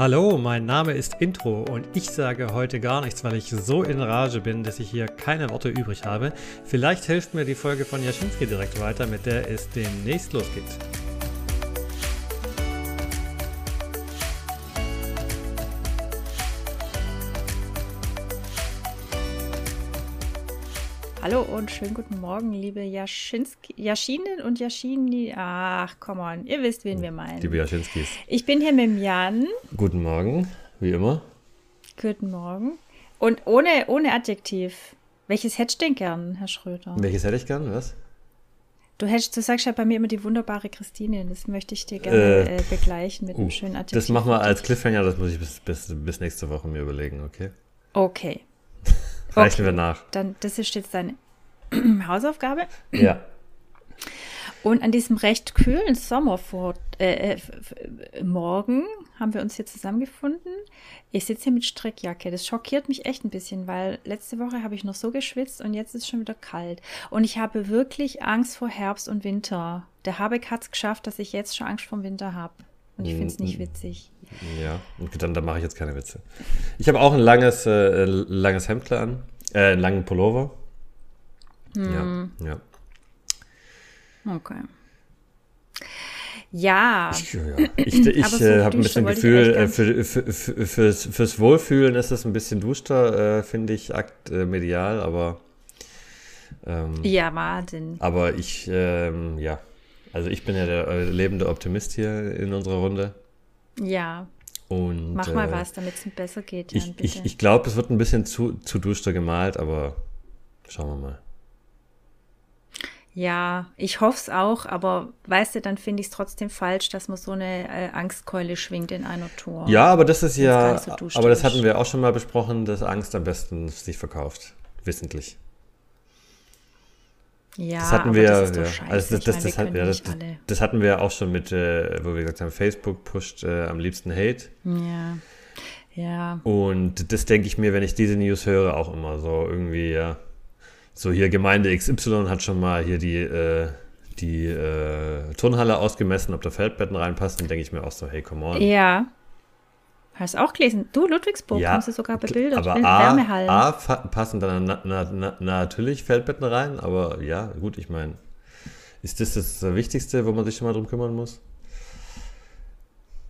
Hallo, mein Name ist Intro und ich sage heute gar nichts, weil ich so in Rage bin, dass ich hier keine Worte übrig habe. Vielleicht hilft mir die Folge von Jaschinski direkt weiter, mit der es demnächst losgeht. Hallo und schönen guten Morgen, liebe Jaschinski, Jaschinen und Jaschini. Ach, come on, ihr wisst, wen wir meinen. Liebe Jaschinskis. Ich bin hier mit Jan. Guten Morgen, wie immer. Guten Morgen. Und ohne, ohne Adjektiv. Welches hättest du denn gern, Herr Schröder? Welches hätte ich gern, was? Du, hättest, du sagst ja bei mir immer die wunderbare Christine. Das möchte ich dir gerne äh, äh, begleichen mit uh, einem schönen Adjektiv. Das machen wir als Cliffhanger, das muss ich bis, bis, bis nächste Woche mir überlegen, okay? Okay. Reichen okay. wir nach. Dann, das ist jetzt deine Hausaufgabe. Ja. Und an diesem recht kühlen Sommer vor, äh, äh haben wir uns hier zusammengefunden. Ich sitze hier mit Strickjacke. Das schockiert mich echt ein bisschen, weil letzte Woche habe ich noch so geschwitzt und jetzt ist es schon wieder kalt. Und ich habe wirklich Angst vor Herbst und Winter. Der Habeck hat es geschafft, dass ich jetzt schon Angst vor dem Winter habe. Und ich finde es nicht witzig. Ja, und dann, dann mache ich jetzt keine Witze. Ich habe auch ein langes, äh, langes Hemd an, äh, einen langen Pullover. Hm. Ja, ja. Okay. Ja. Ich, ja, ich, ich äh, habe ein bisschen Gefühl, äh, für, für, für, fürs, fürs Wohlfühlen ist es ein bisschen duster, äh, finde ich, akt äh, medial, aber. Ähm, ja, Martin. Aber ich, ähm, ja, also ich bin ja der äh, lebende Optimist hier in unserer Runde. Ja. Und, Mach mal äh, was, damit es besser geht. Jan, ich ich, ich glaube, es wird ein bisschen zu, zu duster gemalt, aber schauen wir mal. Ja, ich hoffe es auch, aber weißt du, dann finde ich es trotzdem falsch, dass man so eine äh, Angstkeule schwingt in einer Tour. Ja, aber das ist ja, so aber das hatten wir auch schon mal besprochen, dass Angst am besten sich verkauft, wissentlich. Ja, das hatten wir, das ja. also das, das, das, hat, ja, das, das, hatten wir auch schon mit, äh, wo wir gesagt haben, Facebook pusht äh, am liebsten Hate. Ja. Ja. Und das denke ich mir, wenn ich diese News höre, auch immer so irgendwie, ja. So hier Gemeinde XY hat schon mal hier die, äh, die äh, Turnhalle ausgemessen, ob da Feldbetten reinpassen, dann denke ich mir auch so, hey, come on. Ja, Hast du auch gelesen? Du, Ludwigsburg, ja, haben sie sogar bebildert. Aber A, A passen dann na, na, na, natürlich Feldbetten rein, aber ja, gut, ich meine, ist das das Wichtigste, wo man sich schon mal drum kümmern muss?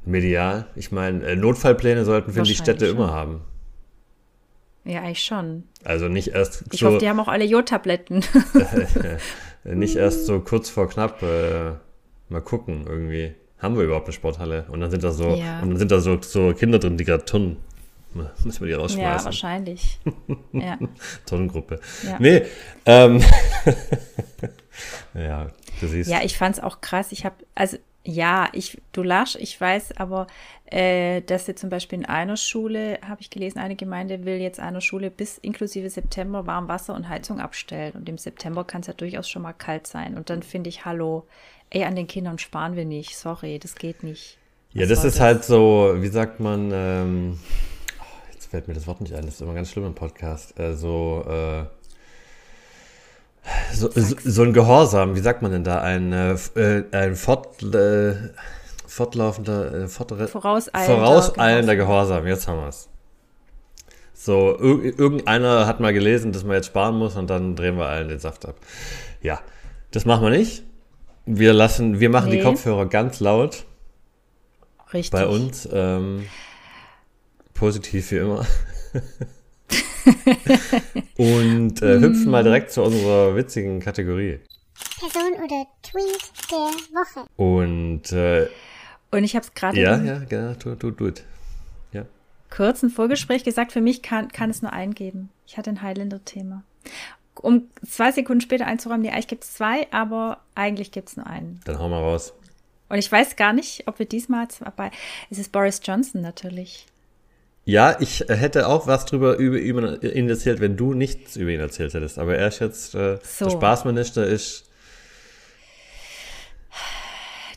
Medial? Ich meine, äh, Notfallpläne sollten, finde ich, Städte schon. immer haben. Ja, eigentlich schon. Also nicht erst. Ich so, hoffe, die haben auch alle Jodtabletten. nicht erst so kurz vor knapp äh, mal gucken irgendwie haben wir überhaupt eine Sporthalle? Und dann sind da so, ja. und dann sind da so, so Kinder drin, die gerade Turnen. Müssen wir die rausschmeißen. Ja, wahrscheinlich. ja. Tonnengruppe. Ja. Nee, ähm, ja, du siehst. Ja, ich fand es auch krass. Ich habe, also, ja, ich, du lachst, ich weiß, aber äh, dass jetzt zum Beispiel in einer Schule, habe ich gelesen, eine Gemeinde will jetzt einer Schule bis inklusive September warm Wasser und Heizung abstellen. Und im September kann es ja durchaus schon mal kalt sein. Und dann finde ich, hallo, ey, an den Kindern sparen wir nicht. Sorry, das geht nicht. Was ja, das ist das? halt so, wie sagt man, ähm, oh, jetzt fällt mir das Wort nicht ein, das ist immer ganz schlimm im Podcast. Äh, so, äh, so, so, so, ein Gehorsam, wie sagt man denn da? Ein, äh, äh ein Fort, äh, fortlaufender, äh, fortre, vorauseilender, vorauseilender Gehorsam. Jetzt haben wir es. So, irgendeiner hat mal gelesen, dass man jetzt sparen muss und dann drehen wir allen den Saft ab. Ja, das machen wir nicht. Wir lassen, wir machen nee. die Kopfhörer ganz laut. Richtig. Bei uns. Ähm, positiv wie immer. Und äh, hüpfen mal direkt zu unserer witzigen Kategorie. Person oder Tweet der Woche. Und, äh, Und ich habe es gerade. Ja, ja, genau, tu, tu, tu. Ja. Kurz ein Vorgespräch gesagt, für mich kann, kann es nur einen geben. Ich hatte ein Highlander-Thema um zwei Sekunden später einzuräumen, nee, eigentlich gibt es zwei, aber eigentlich gibt es nur einen. Dann hau mal raus. Und ich weiß gar nicht, ob wir diesmal bei. Es ist Boris Johnson natürlich. Ja, ich hätte auch was drüber über, über ihn erzählt, wenn du nichts über ihn erzählt hättest. Aber er ist jetzt äh, so. der Spaßminister ist.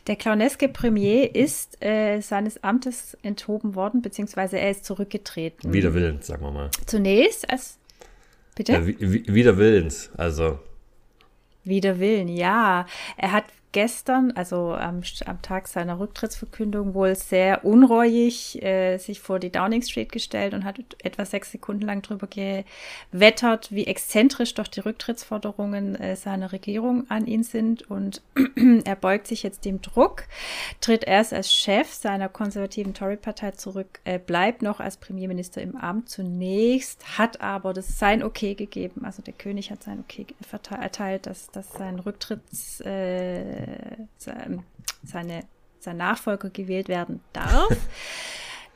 Der clowneske Premier ist äh, seines Amtes enthoben worden, beziehungsweise er ist zurückgetreten. Wider Willen, sagen wir mal. Zunächst als Bitte? Ja, wider Willens, also. Wider Willen, ja. Er hat gestern, also am, am Tag seiner Rücktrittsverkündung, wohl sehr unreuig äh, sich vor die Downing Street gestellt und hat etwa sechs Sekunden lang darüber gewettert, wie exzentrisch doch die Rücktrittsforderungen äh, seiner Regierung an ihn sind. Und er beugt sich jetzt dem Druck, tritt erst als Chef seiner konservativen Tory-Partei zurück, äh, bleibt noch als Premierminister im Amt zunächst, hat aber das sein Okay gegeben. Also der König hat sein Okay erteilt, dass, dass sein Rücktritts äh, seine, sein Nachfolger gewählt werden darf.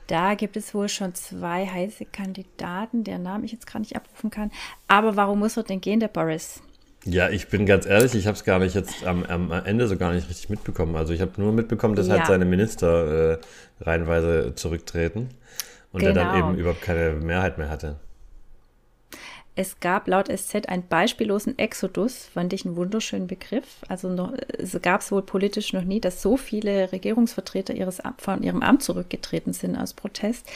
Da gibt es wohl schon zwei heiße Kandidaten, deren Namen ich jetzt gerade nicht abrufen kann. Aber warum muss er denn gehen, der Boris? Ja, ich bin ganz ehrlich, ich habe es gar nicht jetzt am, am, Ende so gar nicht richtig mitbekommen. Also ich habe nur mitbekommen, dass halt ja. halt seine Minister äh, reihenweise zurücktreten und genau. er dann eben überhaupt keine Mehrheit mehr hatte. Es gab laut SZ einen beispiellosen Exodus, fand ich einen wunderschönen Begriff. Also gab es wohl politisch noch nie, dass so viele Regierungsvertreter ihres, von ihrem Amt zurückgetreten sind aus Protest.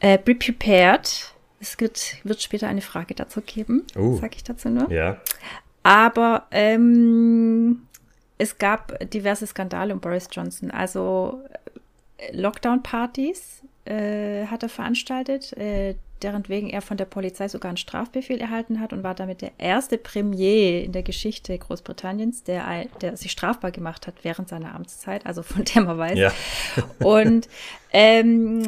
Äh, be prepared. Es wird, wird später eine Frage dazu geben, uh, sage ich dazu nur. Ja. Aber ähm, es gab diverse Skandale um Boris Johnson. Also äh, Lockdown-Partys äh, hat er veranstaltet. Äh, deren wegen er von der Polizei sogar einen Strafbefehl erhalten hat und war damit der erste Premier in der Geschichte Großbritanniens, der, der sich strafbar gemacht hat während seiner Amtszeit, also von dem man weiß. Ja. und ähm,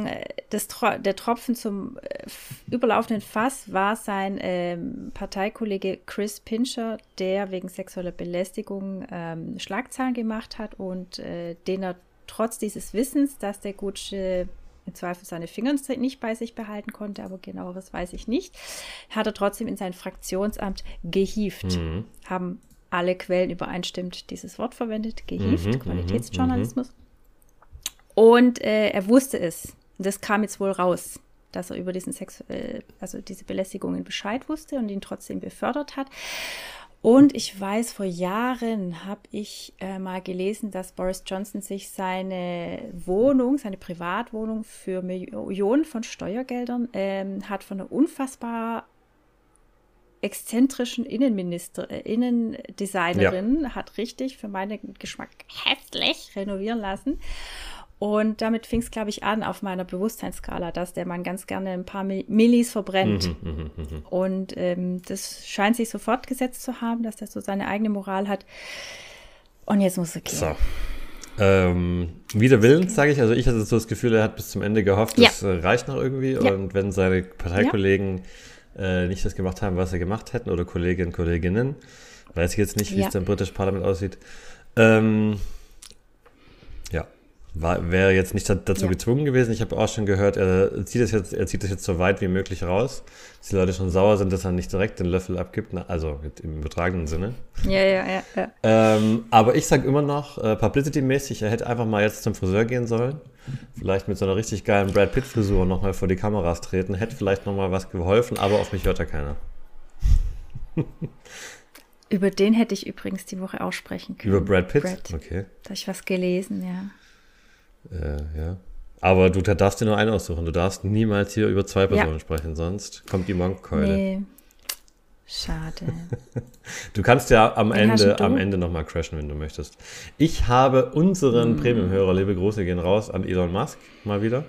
das, der Tropfen zum äh, überlaufenden Fass war sein ähm, Parteikollege Chris Pincher, der wegen sexueller Belästigung ähm, Schlagzeilen gemacht hat und äh, den er trotz dieses Wissens, dass der Gutsche im Zweifel seine Finger nicht bei sich behalten konnte, aber genaueres weiß ich nicht, hat er trotzdem in sein Fraktionsamt gehievt. Mhm. Haben alle Quellen übereinstimmend dieses Wort verwendet, gehievt, mhm, mhm Qualitätsjournalismus. Mhm. Und äh, er wusste es. Das kam jetzt wohl raus, dass er über diesen Sex, also diese Belästigungen Bescheid wusste und ihn trotzdem befördert hat. Und ich weiß, vor Jahren habe ich äh, mal gelesen, dass Boris Johnson sich seine Wohnung, seine Privatwohnung für Millionen von Steuergeldern ähm, hat von einer unfassbar exzentrischen Innenminister, äh, Innendesignerin, ja. hat richtig für meinen Geschmack hässlich renovieren lassen. Und damit fing es, glaube ich, an auf meiner Bewusstseinsskala, dass der Mann ganz gerne ein paar Millis verbrennt. Mhm, mh, mh. Mhm. Und ähm, das scheint sich so fortgesetzt zu haben, dass der so seine eigene Moral hat. Und jetzt muss er gehen. So. Ähm, wider Willen, sage ich. Also ich hatte so das Gefühl, er hat bis zum Ende gehofft, das ja. reicht noch irgendwie. Ja. Und wenn seine Parteikollegen ja. äh, nicht das gemacht haben, was sie gemacht hätten, oder Kolleginnen, Kolleginnen, weiß ich jetzt nicht, wie es im britischen Parlament aussieht. Ähm, war, wäre jetzt nicht dazu ja. gezwungen gewesen. Ich habe auch schon gehört, er zieht, das jetzt, er zieht das jetzt so weit wie möglich raus, dass die Leute schon sauer sind, dass er nicht direkt den Löffel abgibt, also im übertragenen Sinne. Ja, ja, ja. ja. Ähm, aber ich sage immer noch, äh, publicity-mäßig, er hätte einfach mal jetzt zum Friseur gehen sollen. Vielleicht mit so einer richtig geilen Brad Pitt-Frisur nochmal vor die Kameras treten. Hätte vielleicht nochmal was geholfen, aber auf mich hört da keiner. Über den hätte ich übrigens die Woche auch sprechen können. Über Brad Pitt? Brad. Okay. Da habe ich was gelesen, ja. Äh, ja. Aber du darfst dir nur einen aussuchen. Du darfst niemals hier über zwei Personen ja. sprechen, sonst kommt die Monkkeule. Nee. Schade. du kannst ja am Den Ende, am Ende nochmal crashen, wenn du möchtest. Ich habe unseren mm. Premium-Hörer, liebe Grüße gehen raus an Elon Musk, mal wieder.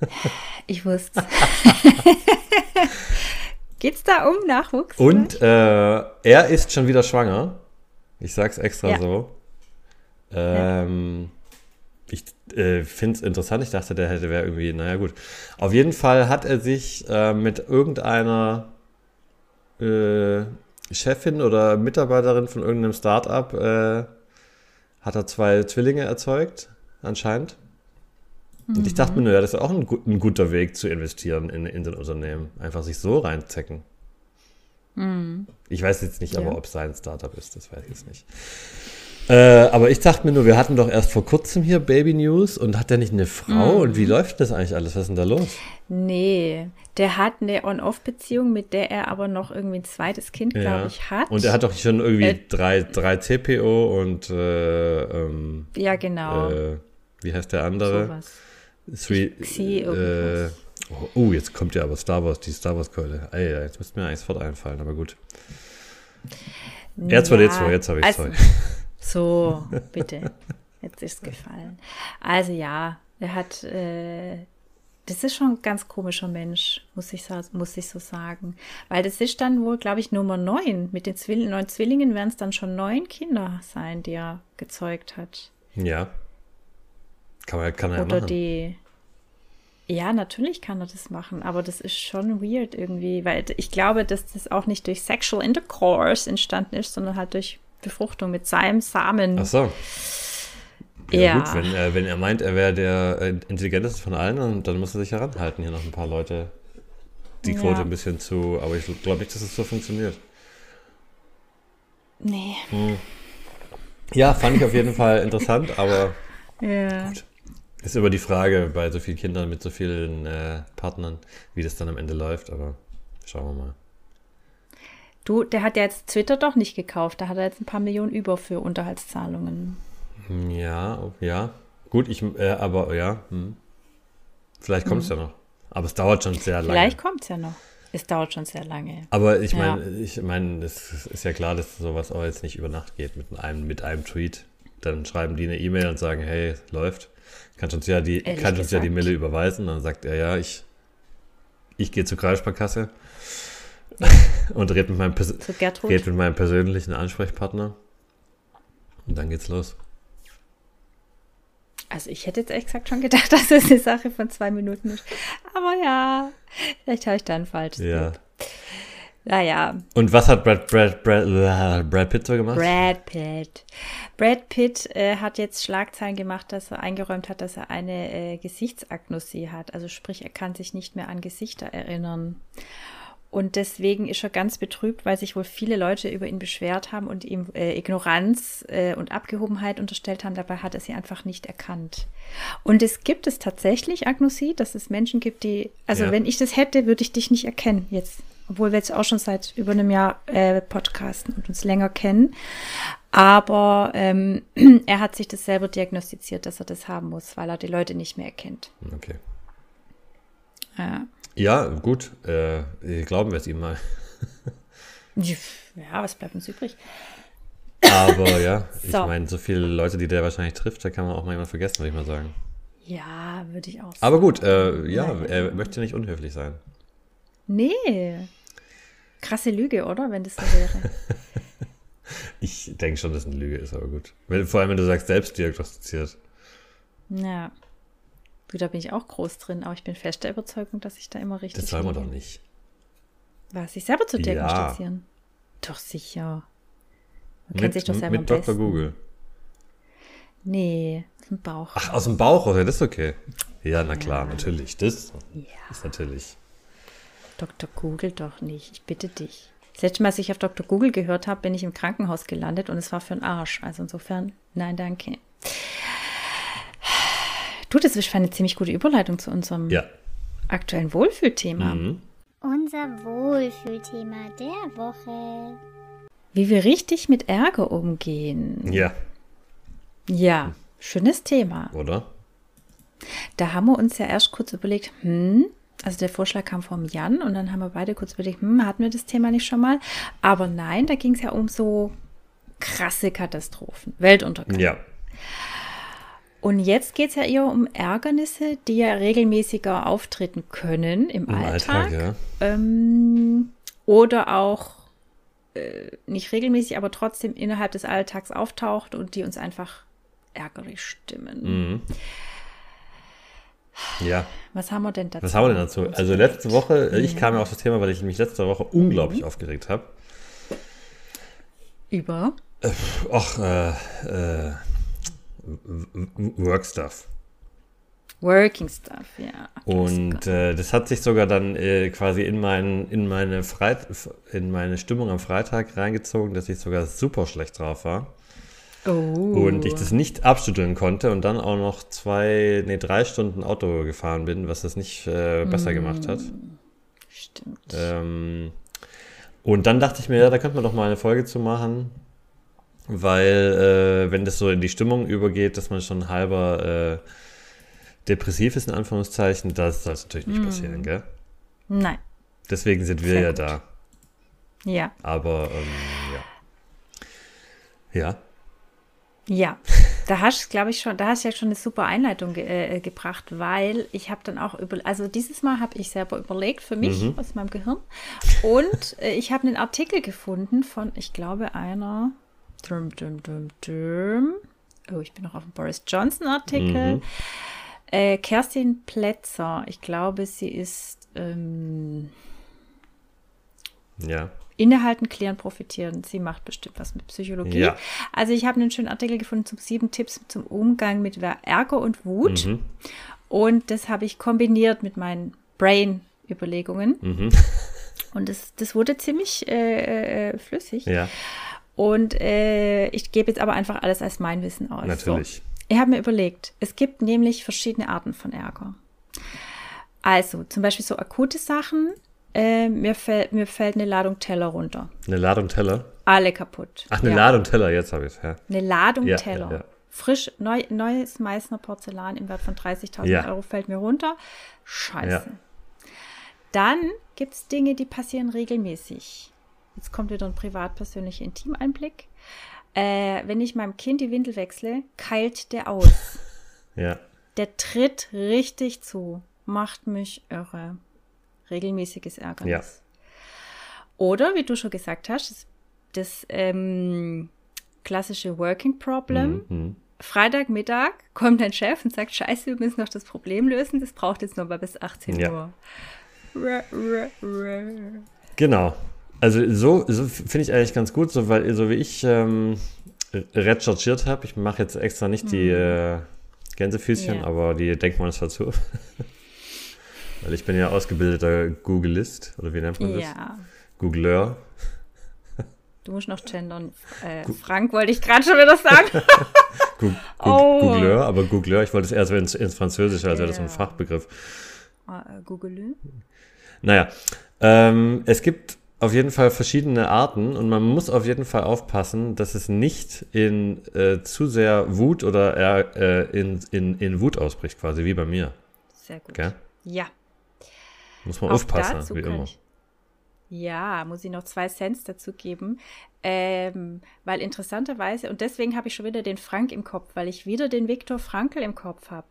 ich wusste Geht's da um Nachwuchs? Und äh, er ist schon wieder schwanger. Ich sag's extra ja. so. Ähm, ich äh, finde es interessant. Ich dachte, der hätte wäre irgendwie, naja gut. Auf jeden Fall hat er sich äh, mit irgendeiner äh, Chefin oder Mitarbeiterin von irgendeinem Startup äh, hat er zwei Zwillinge erzeugt, anscheinend. Mhm. Und ich dachte mir nur, ja, das ist auch ein, ein, guter Weg zu investieren in, in den Unternehmen. Einfach sich so reinzecken. Mhm. Ich weiß jetzt nicht, ja. aber ob es sein Startup ist, das weiß ich jetzt nicht. Äh, aber ich dachte mir nur, wir hatten doch erst vor kurzem hier Baby News und hat der nicht eine Frau? Mhm. Und wie läuft das eigentlich alles? Was ist denn da los? Nee, der hat eine On-Off-Beziehung, mit der er aber noch irgendwie ein zweites Kind, ja. glaube ich, hat. Und er hat doch schon irgendwie äh, drei, drei CPO und äh, ähm, Ja, genau. Äh, wie heißt der andere? Sowas. Three, Xi, äh, oh, oh, jetzt kommt ja aber Star Wars, die Star Wars-Keule. Ey, jetzt müsste mir eigentlich sofort einfallen, aber gut. R2D2, ja, jetzt habe ich. Also, So, bitte. Jetzt ist es gefallen. Also ja, er hat, äh, das ist schon ein ganz komischer Mensch, muss ich, muss ich so sagen. Weil das ist dann wohl, glaube ich, Nummer neun. Mit den Zwill neun Zwillingen werden es dann schon neun Kinder sein, die er gezeugt hat. Ja. Kann man kann er ja Oder machen. die. Ja, natürlich kann er das machen, aber das ist schon weird irgendwie, weil ich glaube, dass das auch nicht durch Sexual Intercourse entstanden ist, sondern halt durch Befruchtung mit seinem Samen. Ach so. Ja, Ja. gut, wenn er, wenn er meint, er wäre der äh, intelligenteste von allen, dann, dann muss er sich heranhalten. Hier noch ein paar Leute die Ja. Quote ein bisschen zu, aber ich glaube nicht, dass es so funktioniert. Nee. Ja, fand ich auf jeden Fall interessant, aber Ja. ist über die Frage bei so vielen Kindern mit so vielen äh, Partnern, wie das dann am Ende läuft, aber schauen wir mal. Du, der hat ja jetzt Twitter doch nicht gekauft. Da hat er jetzt ein paar Millionen über für Unterhaltszahlungen. Ja, ja. Gut, ich, äh, aber ja. Hm. Vielleicht kommt es ja noch. Aber es dauert schon sehr lange. Mhm. Vielleicht kommt es ja noch. Es dauert schon sehr lange. Aber ich Ja. meine, ich meine, es ist ja klar, dass sowas auch jetzt nicht über Nacht geht mit einem, mit einem Tweet. Dann schreiben die eine E-Mail und sagen, hey, läuft. Kannst uns ja die, Ehrlich kannst uns ja die. Mille überweisen. Dann sagt er, ja, ich, ich gehe zur Kreissparkasse und rede mit, meinem Pers- Zu Gertrud. red mit meinem persönlichen Ansprechpartner. Und dann geht's los. Also ich hätte jetzt ehrlich gesagt schon gedacht, dass es eine Sache von zwei Minuten ist. Aber ja, vielleicht habe ich da ein falsches Ja. Bild. Naja, Und was hat Brad, Brad, Brad, Brad Pitt so gemacht? Brad Pitt. Brad Pitt äh, hat jetzt Schlagzeilen gemacht, dass er eingeräumt hat, dass er eine äh, Gesichtsagnosie hat. Also sprich, er kann sich nicht mehr an Gesichter erinnern. Und deswegen ist er ganz betrübt, weil sich wohl viele Leute über ihn beschwert haben und ihm äh, Ignoranz äh, und Abgehobenheit unterstellt haben. Dabei hat er sie einfach nicht erkannt. Und es gibt es tatsächlich Agnosie, dass es Menschen gibt, die, also Ja. wenn ich das hätte, würde ich dich nicht erkennen jetzt. Obwohl wir jetzt auch schon seit über einem Jahr äh, podcasten und uns länger kennen. Aber ähm, er hat sich das selber diagnostiziert, dass er das haben muss, weil er die Leute nicht mehr erkennt. Okay. Ja. Ja, gut. Äh, glauben wir es ihm mal. Ja, was bleibt uns übrig? Aber ja, ich So. meine, so viele Leute, die der wahrscheinlich trifft, da kann man auch mal jemand vergessen, würde ich mal sagen. Ja, würde ich auch sagen. Aber gut, äh, ja, Nein. er möchte nicht unhöflich sein. Nee. Krasse Lüge, oder? Wenn das so wäre. Ich denke schon, dass es eine Lüge ist, aber gut. Vor allem, wenn du sagst, selbst diagnostiziert. ja. Du, da bin ich auch groß drin, aber ich bin fest der Überzeugung, dass ich da immer richtig Das soll man liege. doch nicht. Was, sich selber zu Ja. diagnostizieren? Doch sicher. Man kennt sich doch selber mit Dr. besten. Google. Nee, aus dem Bauch. Ach, aus dem Bauch ja, das ist okay. Ja, na klar, natürlich. Das Ja, ist natürlich. Dr. Google doch nicht. Ich bitte dich. Das letzte Mal, als ich auf Dr. Google gehört habe, bin ich im Krankenhaus gelandet und es war für einen Arsch. Also insofern, nein, danke. Du, das ist eine ziemlich gute Überleitung zu unserem Ja. aktuellen Wohlfühlthema. Mhm. Unser Wohlfühlthema der Woche. Wie wir richtig mit Ärger umgehen. Ja, Ja, schönes Thema. oder? Da haben wir uns ja erst kurz überlegt, hm, also der Vorschlag kam vom Jan und dann haben wir beide kurz überlegt, hm, hatten wir das Thema nicht schon mal? Aber nein, da ging es ja um so krasse Katastrophen, Weltuntergang. Ja. Und jetzt geht es ja eher um Ärgernisse, die ja regelmäßiger auftreten können im, Im Alltag. Alltag, ja. ähm, oder auch äh, nicht regelmäßig, aber trotzdem innerhalb des Alltags auftaucht und die uns einfach ärgerlich stimmen. Mhm. Ja. Was haben wir denn dazu? Was haben wir denn dazu? Also letzte Woche, äh, ich kam ja auf das Thema, weil ich mich letzte Woche Mhm. unglaublich aufgeregt habe. Über? Äh, äh, w- w- Work Stuff. Working Stuff, ja. Und äh, das hat sich sogar dann äh, quasi in, mein, in, meine Freit in meine Stimmung am Freitag reingezogen, dass ich sogar super schlecht drauf war. oh. Und ich das nicht abschütteln konnte und dann auch noch zwei, nee, drei Stunden Auto gefahren bin, was das nicht äh, besser gemacht hat. Stimmt. Ähm, und dann dachte ich mir, ja, da könnte man doch mal eine Folge zu machen, weil äh, wenn das so in die Stimmung übergeht, dass man schon halber äh, depressiv ist, in Anführungszeichen, das soll natürlich nicht passieren, gell? Nein. Deswegen sind wir Sehr ja gut. da. Ja. Aber ähm, ja. Ja. Ja, da hast glaube ich schon, da hast du ja schon eine super Einleitung ge äh, gebracht, weil ich habe dann auch über, also dieses Mal habe ich selber überlegt für mich Mhm. aus meinem Gehirn und äh, ich habe einen Artikel gefunden von, ich glaube einer, düm, düm, düm, düm. oh, ich bin noch auf dem Boris Johnson Artikel, Mhm. äh, Kerstin Plätzer, ich glaube, sie ist ähm, Ja. Innehalten, klären, profitieren. Sie macht bestimmt was mit Psychologie. Ja. Also ich habe einen schönen Artikel gefunden zum sieben Tipps zum Umgang mit Ärger und Wut. Mhm. Und das habe ich kombiniert mit meinen Brain-Überlegungen. Mhm. Und das, das wurde ziemlich äh, äh, flüssig. Ja, Und äh, ich gebe jetzt aber einfach alles als mein Wissen aus. natürlich. So. Ich habe mir überlegt, es gibt nämlich verschiedene Arten von Ärger. Also zum Beispiel so akute Sachen. Äh, mir, fäll, mir fällt eine Ladung Teller runter. Eine Ladung Teller. Alle kaputt. Ach, eine Ja. Ladung Teller, jetzt habe ich es. Ja. Eine Ladung Ja, Teller. ja. Frisch, neu, neues Meißner Porzellan im Wert von 30.000 Ja. Euro fällt mir runter. Scheiße. Dann gibt es Dinge, die passieren regelmäßig. Jetzt kommt wieder ein privat-persönlicher Intimeinblick. Äh, wenn ich meinem Kind die Windel wechsle, keilt der aus. Ja. Der tritt richtig zu. Macht mich irre. Regelmäßiges Ärgernis. Ja. Oder, wie du schon gesagt hast, das, das ähm, klassische Working Problem. Mhm. Freitagmittag kommt dein Chef und sagt, scheiße, wir müssen noch das Problem lösen, das braucht jetzt noch mal bis 18 Ja. Uhr. Genau. Also so, so finde ich eigentlich ganz gut, so, weil so wie ich ähm, recherchiert habe, ich mache jetzt extra nicht die äh, Gänsefüßchen, Mhm. Ja. aber die Denkmonster dazu. weil ich bin ja ausgebildeter Googlist, oder wie nennt man das? Ja, Googleur. du musst noch gendern. Äh, Frank wollte ich gerade schon wieder sagen. Gu Oh. Googleur, aber Googleur, ich wollte es eher so ins, ins Französische, als wäre das so ein Ja. Fachbegriff. äh, Google. Naja, ähm, es gibt auf jeden Fall verschiedene Arten und man muss auf jeden Fall aufpassen, dass es nicht in äh, zu sehr Wut oder eher, äh, in, in, in Wut ausbricht, quasi wie bei mir. Sehr gut. Gell? Ja. Muss man Auch aufpassen, wie immer. Ich, ja, muss ich noch zwei Cents dazu geben. Ähm, weil interessanterweise, und deswegen habe ich schon wieder den Frank im Kopf, weil ich wieder den Viktor Frankl im Kopf habe.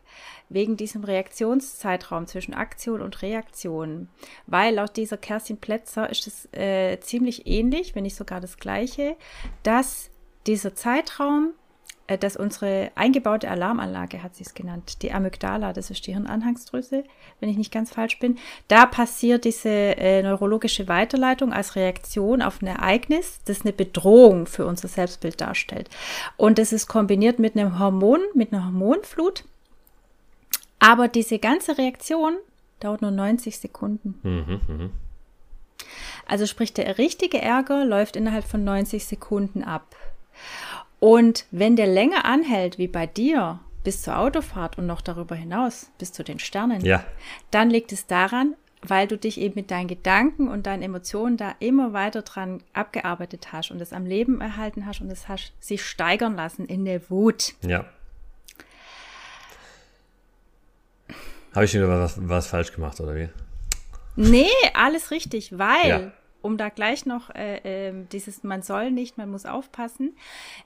Wegen diesem Reaktionszeitraum zwischen Aktion und Reaktion. Weil laut dieser Kerstin Plätzer ist es äh, ziemlich ähnlich, wenn nicht sogar das gleiche, dass dieser Zeitraum dass unsere eingebaute Alarmanlage, hat sie es genannt, die Amygdala, das ist die Hirnanhangsdrüse, wenn ich nicht ganz falsch bin, da passiert diese äh, neurologische Weiterleitung als Reaktion auf ein Ereignis, das eine Bedrohung für unser Selbstbild darstellt. Und das ist kombiniert mit einem Hormon, mit einer Hormonflut. Aber diese ganze Reaktion dauert nur 90 Sekunden. Mhm, mhm. Also sprich, der richtige Ärger läuft innerhalb von 90 Sekunden ab. Und wenn der länger anhält, wie bei dir, bis zur Autofahrt und noch darüber hinaus, bis zu den Sternen, Ja, dann liegt es daran, weil du dich eben mit deinen Gedanken und deinen Emotionen da immer weiter dran abgearbeitet hast und es am Leben erhalten hast und es hast sich steigern lassen in der Wut. ja. Habe ich wieder was, was falsch gemacht, oder wie? Nee, alles richtig, weil, Ja. Um da gleich noch äh, ähm, dieses man soll nicht, man muss aufpassen.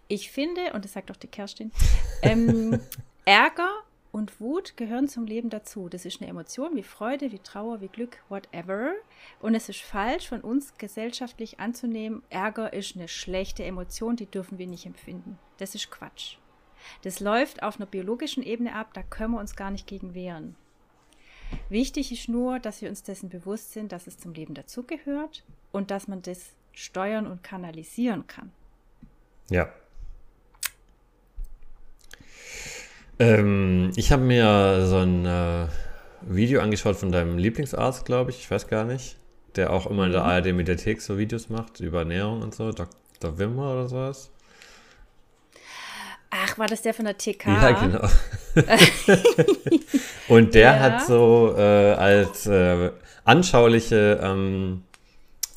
Ich finde, und das sagt auch die Kerstin, ähm, Ärger und Wut gehören zum Leben dazu. Das ist eine Emotion wie Freude, wie Trauer, wie Glück, whatever. Und es ist falsch von uns gesellschaftlich anzunehmen, Ärger ist eine schlechte Emotion, die dürfen wir nicht empfinden. Das ist Quatsch. Das läuft auf einer biologischen Ebene ab, da können wir uns gar nicht gegen wehren. Wichtig ist nur, dass wir uns dessen bewusst sind, dass es zum Leben dazugehört und dass man das steuern und kanalisieren kann. Ja. Ähm, ich habe mir so ein äh, Video angeschaut von deinem Lieblingsarzt, glaube ich, ich weiß gar nicht, der auch immer in der ARD-Mediathek so Videos macht über Ernährung und so, Dr. Wimmer oder sowas. Ach, war das der von der TK? Ja, genau. und der Ja. hat so äh, als äh, anschauliche, ähm,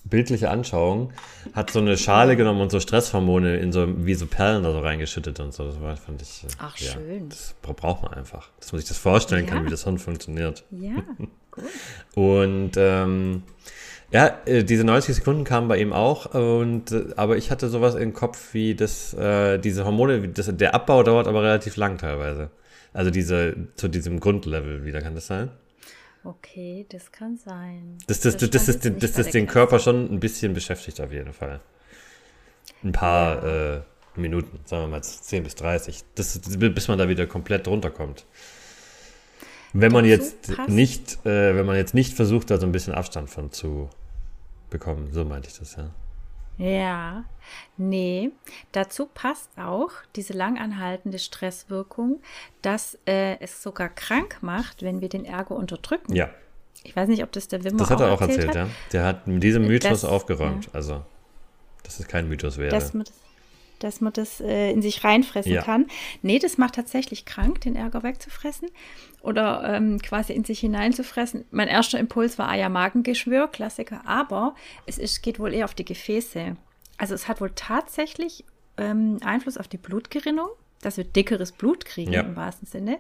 bildliche Anschauung, hat so eine Schale genommen und so Stresshormone in so, wie so Perlen da so reingeschüttet und so. Das war, fand ich. äh, Ach, ja, schön. Das bra- braucht man einfach. Dass man sich das vorstellen kann, Ja. wie das Hirn funktioniert. Ja, gut. Und ähm, Ja, äh, diese 90 Sekunden kamen bei ihm auch, und, äh, aber ich hatte sowas im Kopf wie das, äh, diese Hormone, das, der Abbau dauert aber relativ lang teilweise. Also diese, zu diesem Grundlevel wieder, kann das sein? Okay, das kann sein. Das, das, das, das, das bei ist der den Körper schon ein bisschen beschäftigt auf jeden Fall. Ein paar äh, Minuten, sagen wir mal 10 bis 30, das, bis man da wieder komplett runterkommt. Wenn man Dazu jetzt passt- nicht, äh, wenn man jetzt nicht versucht, da so ein bisschen Abstand von zu bekommen, so meinte ich das, ja. Ja, nee, dazu passt auch diese langanhaltende Stresswirkung, dass äh, es sogar krank macht, wenn wir den Ärger unterdrücken. Ja, Ich weiß nicht, ob das der Wimmer das hat er auch erzählt, hat, ja. Der hat mit diesem Mythos Das- aufgeräumt, also, dass es kein Mythos wäre. dass man das, dass man das äh, in sich reinfressen Ja. kann. Nee, das macht tatsächlich krank, den Ärger wegzufressen oder ähm, quasi in sich hineinzufressen. Mein erster Impuls war Eier-Magengeschwür, Klassiker, aber es ist, geht wohl eher auf die Gefäße. Also es hat wohl tatsächlich ähm, Einfluss auf die Blutgerinnung, dass wir dickeres Blut kriegen Ja. im wahrsten Sinne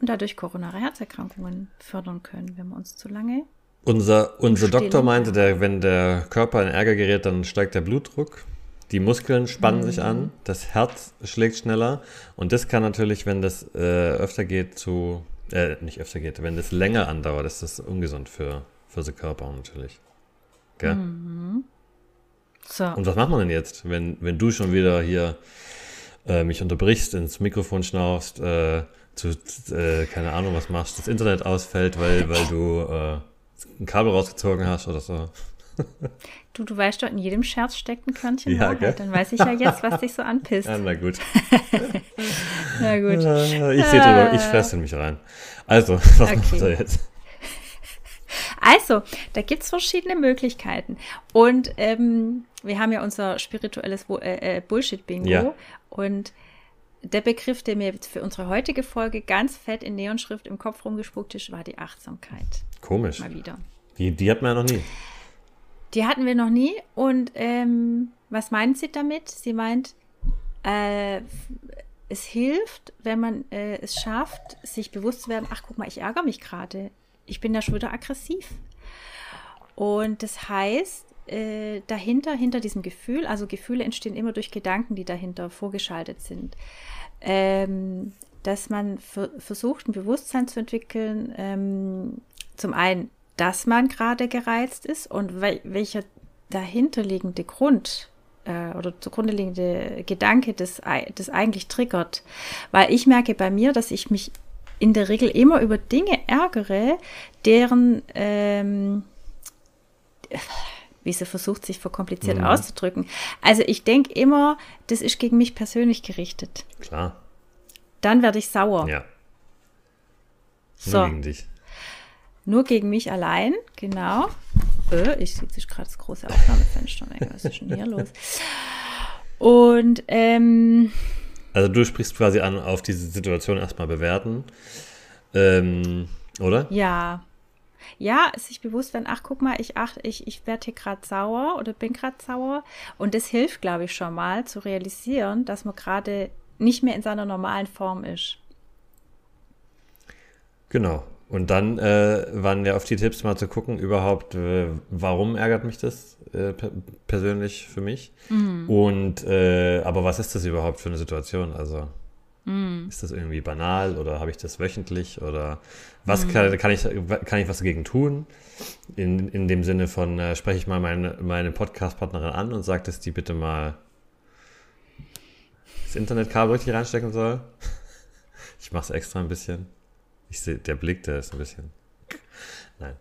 und dadurch koronare Herzerkrankungen fördern können, wenn wir uns zu lange Unser, unser. Doktor meinte, der, wenn der Körper in Ärger gerät, dann steigt der Blutdruck, die Muskeln spannen sich an, das Herz schlägt schneller und das kann natürlich, wenn das äh, öfter geht, zu, äh, nicht öfter geht, wenn das länger andauert, ist das ungesund für, für den Körper natürlich. Gell? so. Und was macht man denn jetzt, wenn, wenn du schon wieder hier äh, mich unterbrichst, ins Mikrofon schnaufst, äh, zu, äh, keine Ahnung, was machst, das Internet ausfällt, weil, weil du äh, ein Kabel rausgezogen hast oder so. Du, du weißt doch, in jedem Scherz steckt ein Körnchen Ja, Wahrheit. gell? Dann weiß ich ja jetzt, was dich so anpisst. Ja, na gut. Na gut. Äh, ich sehe drüber, ich fresse mich rein. Also, was Okay. macht er jetzt? Also, da gibt es verschiedene Möglichkeiten. Und ähm, wir haben ja unser spirituelles äh, äh, Bullshit-Bingo. Ja. Und der Begriff, der mir für unsere heutige Folge ganz fett in Neonschrift im Kopf rumgespuckt ist, war die Achtsamkeit. Komisch. Mal wieder. Die, die hat man ja noch nie. Die hatten wir noch nie. Und ähm, was meint sie damit? Sie meint, äh, es hilft, wenn man äh, es schafft, sich bewusst zu werden, ach guck mal, ich ärgere mich gerade. Ich bin da schon wieder aggressiv. Und das heißt, äh, dahinter, hinter diesem Gefühl, also Gefühle entstehen immer durch Gedanken, die dahinter vorgeschaltet sind, ähm, dass man ver versucht, ein Bewusstsein zu entwickeln, ähm, zum einen, dass man gerade gereizt ist und wel welcher dahinterliegende Grund äh, oder zugrunde liegende Gedanke das, das eigentlich triggert. Weil ich merke bei mir, dass ich mich in der Regel immer über Dinge ärgere, deren, ähm, wie sie versucht, sich verkompliziert Mhm. auszudrücken. Also ich denke immer, das ist gegen mich persönlich gerichtet. Klar. Dann werde ich sauer. Ja. So. Nur gegen dich. Nur gegen mich allein, genau. Äh, ich sehe sich gerade das große Aufnahmefenster. weg. Was ist denn hier los? Und ähm, Also du sprichst quasi an, auf diese Situation erstmal bewerten. Ähm, oder? ja, ja, sich bewusst werden, ach guck mal, ich, ach, ich, ich werde hier gerade sauer oder bin gerade sauer. Und das hilft, glaube ich, schon mal zu realisieren, dass man gerade nicht mehr in seiner normalen Form ist. Genau. Und dann äh, waren ja oft die Tipps, mal zu gucken, überhaupt, äh, warum ärgert mich das äh, per persönlich für mich? Und äh, aber was ist das überhaupt für eine Situation? Also ist das irgendwie banal oder habe ich das wöchentlich oder was kann, kann ich kann ich was dagegen tun? In, in dem Sinne von äh, spreche ich mal meine, meine Podcast-Partnerin an und sage, dass die bitte mal das Internetkabel richtig reinstecken soll. Ich mache es extra ein bisschen. Ich sehe, der Blick, der ist ein bisschen. Nein.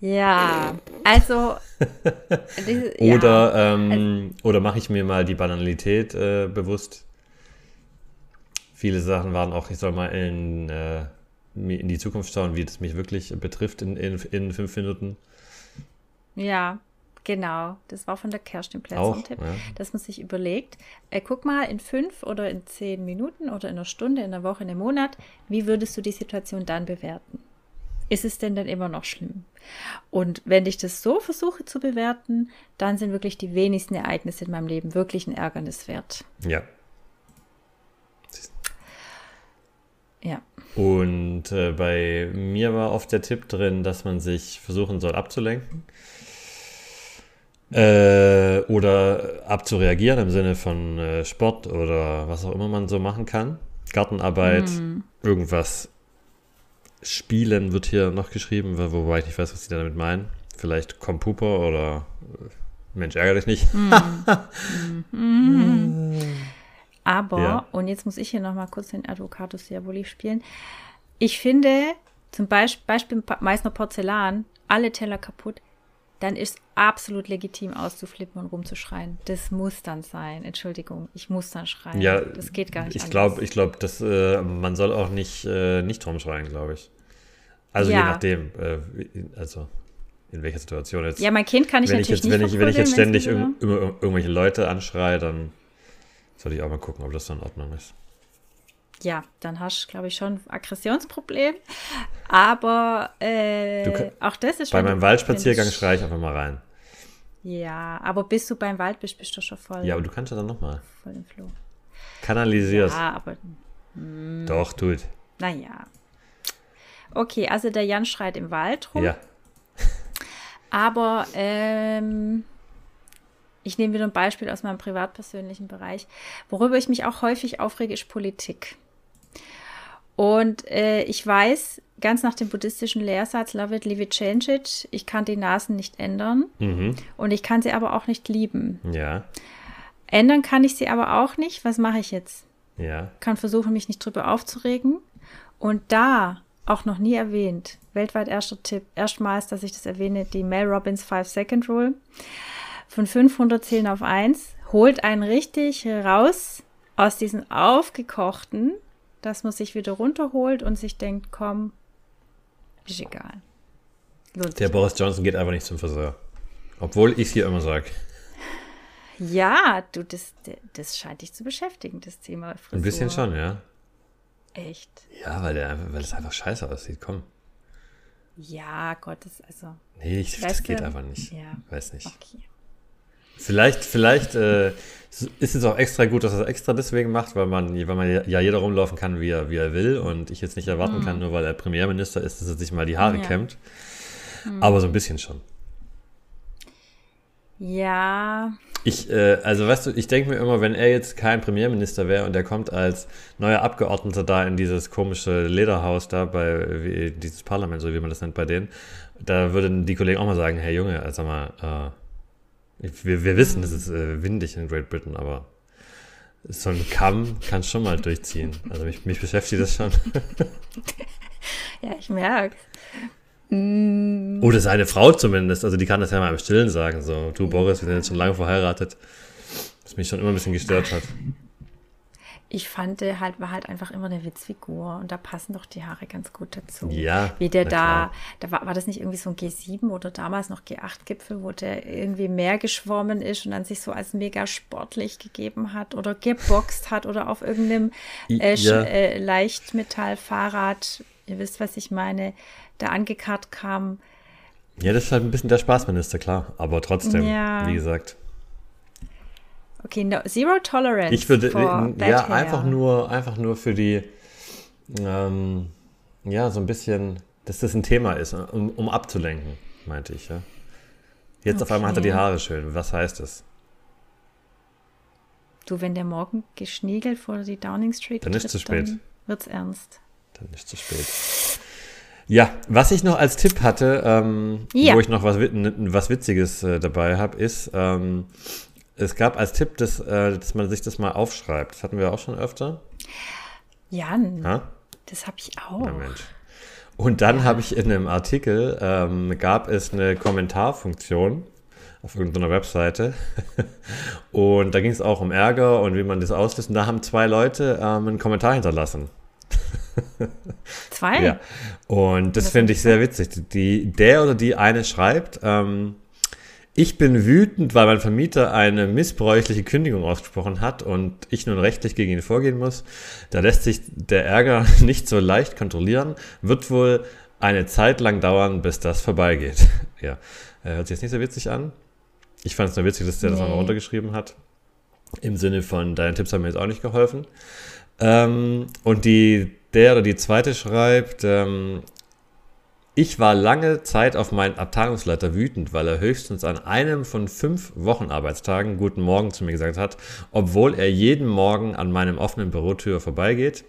Ja, also. diese, ja. Oder, ähm, oder mache ich mir mal die Banalität äh, bewusst. Viele Sachen waren auch, ich soll mal in, äh, in die Zukunft schauen, wie das mich wirklich betrifft in, in, in fünf Minuten. Ja, genau. Das war von der Kerstin Plätzer Auch, ein Tipp, ja. dass man sich überlegt, äh, guck mal in fünf oder in zehn Minuten oder in einer Stunde, in einer Woche, in einem Monat, wie würdest du die Situation dann bewerten? Ist es denn dann immer noch schlimm? Und wenn ich das so versuche zu bewerten, dann sind wirklich die wenigsten Ereignisse in meinem Leben wirklich ein Ärgernis wert. Ja. Ja. Und äh, bei mir war oft der Tipp drin, dass man sich versuchen soll abzulenken. Äh, oder abzureagieren im Sinne von äh, Sport oder was auch immer man so machen kann. Gartenarbeit, irgendwas spielen wird hier noch geschrieben, wo- wobei ich nicht weiß, was sie damit meinen. Vielleicht Compuper oder äh, Mensch, ärgere dich nicht. Aber, Ja. und jetzt muss ich hier nochmal kurz den Advocatus Diaboli spielen. Ich finde, zum Beispiel, Beispiel Meißner Porzellan, alle Teller kaputt, dann ist absolut legitim auszuflippen und rumzuschreien. Das muss dann sein. Entschuldigung, ich muss dann schreien. Ja, das geht gar nicht. Ich glaube, ich glaube, dass äh, man soll auch nicht, äh, nicht rumschreien, glaube ich. Also je Ja. nachdem, äh, also in welcher Situation jetzt. Ja, mein Kind kann ich wenn ich natürlich jetzt, wenn nicht ich, wenn ich jetzt ständig irg immer ir- irgendwelche Leute anschreie, dann sollte ich auch mal gucken, ob das dann in Ordnung ist. Ja, dann hast du, glaube ich, schon ein Aggressionsproblem. Aber äh, Du ka- auch das ist Bei meinem Waldspaziergang schreie ich einfach mal rein. Ja, aber bis du beim Wald bist, bist du schon voll, Ja, aber du kannst ja dann nochmal. voll im Floh. Kanalisierst. Ja, aber Doch, tut. naja. Okay, also der Jan schreit im Wald rum. Ja. Aber ähm, ich nehme wieder ein Beispiel aus meinem privatpersönlichen Bereich. Worüber ich mich auch häufig aufrege, ist Politik. Und äh, ich weiß, ganz nach dem buddhistischen Lehrsatz, love it, leave it, change it, ich kann die Nasen nicht ändern Mhm. und ich kann sie aber auch nicht lieben. Ja. Ändern kann ich sie aber auch nicht. Was mache ich jetzt? Ja. kann versuchen, mich nicht drüber aufzuregen. Und da, auch noch nie erwähnt, weltweit erster Tipp, erstmals, dass ich das erwähne, die Mel Robbins 5-Second-Rule. Von 500 zählen auf 1, holt einen richtig raus aus diesen aufgekochten, dass man sich wieder runterholt und sich denkt, komm, ist egal. Lohnt Der Boris Johnson geht einfach nicht zum Friseur. Obwohl ich es hier immer sage. Ja, du, das, das scheint dich zu beschäftigen, das Thema Frisur. Ein bisschen schon, ja. Echt. Ja, weil, der, einfach- weil es einfach scheiße aussieht. Komm. Ja, Gott, das also. Nee, ich, das geht einfach nicht. ja. Weiß nicht. Okay. Vielleicht, vielleicht äh, ist es auch extra gut, dass er es extra deswegen macht, weil man, weil man ja jeder rumlaufen kann, wie er, wie er will und ich jetzt nicht erwarten kann, nur weil er Premierminister ist, dass er sich mal die Haare Mhm. Ja. Mhm. kämmt. Aber so ein bisschen schon. Ja, Ich, äh, also weißt du, ich denke mir immer, wenn er jetzt kein Premierminister wäre und er kommt als neuer Abgeordneter da in dieses komische Lederhaus da bei wie, dieses Parlament, so wie man das nennt bei denen, da würden die Kollegen auch mal sagen, hey Junge, also mal, äh, wir, wir wissen, es ist äh, windig in Great Britain, aber so ein Kamm kannst schon mal durchziehen. Also mich, mich beschäftigt das schon. ja, ich merke. Oder seine Frau zumindest, also die kann das ja mal im Stillen sagen, so, du Boris, wir sind jetzt schon lange verheiratet, was mich schon immer ein bisschen gestört hat. Ich fand, der halt war halt einfach immer eine Witzfigur und da passen doch die Haare ganz gut dazu. Ja, Wie der da, da war, war das nicht irgendwie so ein G7 oder damals noch G8-Gipfel, wo der irgendwie mehr geschwommen ist und dann sich so als mega sportlich gegeben hat oder geboxt hat oder auf irgendeinem äh, ja. äh, Leichtmetallfahrrad, ihr wisst, was ich meine, da angekarrt kam. Ja, das ist halt ein bisschen der Spaßminister, klar. Aber trotzdem, Ja. wie gesagt. Okay, no, Zero Tolerance. Ich würde, for bad ja, hair. einfach nur, einfach nur für die, ähm, ja, so ein bisschen, dass das ein Thema ist, um, um abzulenken, meinte ich, ja. Jetzt auf einmal hat er die Okay. Haare schön. Was heißt das? Du, wenn der morgen geschniegelt vor die Downing Street Dann ist tritt, zu spät. Dann wird's ernst. Dann ist zu spät. Ja, was ich noch als Tipp hatte, ähm, Ja. wo ich noch was, was Witziges äh, dabei habe, ist, ähm, es gab als Tipp, dass, äh, dass man sich das mal aufschreibt. Das hatten wir auch schon öfter. Jan, Ja? das habe ich auch. Na Mensch. Und dann habe ich in einem Artikel, ähm, gab es eine Kommentarfunktion auf irgendeiner Webseite. und da ging es auch um Ärger und wie man das auslöst. Und da haben zwei Leute ähm, einen Kommentar hinterlassen. Zwei? Ja. Und das Das finde ich sehr witzig. Die, der oder die eine schreibt, ähm, ich bin wütend, weil mein Vermieter eine missbräuchliche Kündigung ausgesprochen hat und ich nun rechtlich gegen ihn vorgehen muss. Da lässt sich der Ärger nicht so leicht kontrollieren, wird wohl eine Zeit lang dauern, bis das vorbeigeht. Ja, äh, hört sich jetzt nicht so witzig an. Ich fand es nur witzig, dass der das Nee. nochmal runtergeschrieben hat. Im Sinne von, deine Tipps haben mir jetzt auch nicht geholfen. Ähm, und die der oder die zweite schreibt, ähm, ich war lange Zeit auf meinen Abteilungsleiter wütend, weil er höchstens an einem von fünf Wochenarbeitstagen Guten Morgen zu mir gesagt hat, obwohl er jeden Morgen an meinem offenen Bürotür vorbeigeht.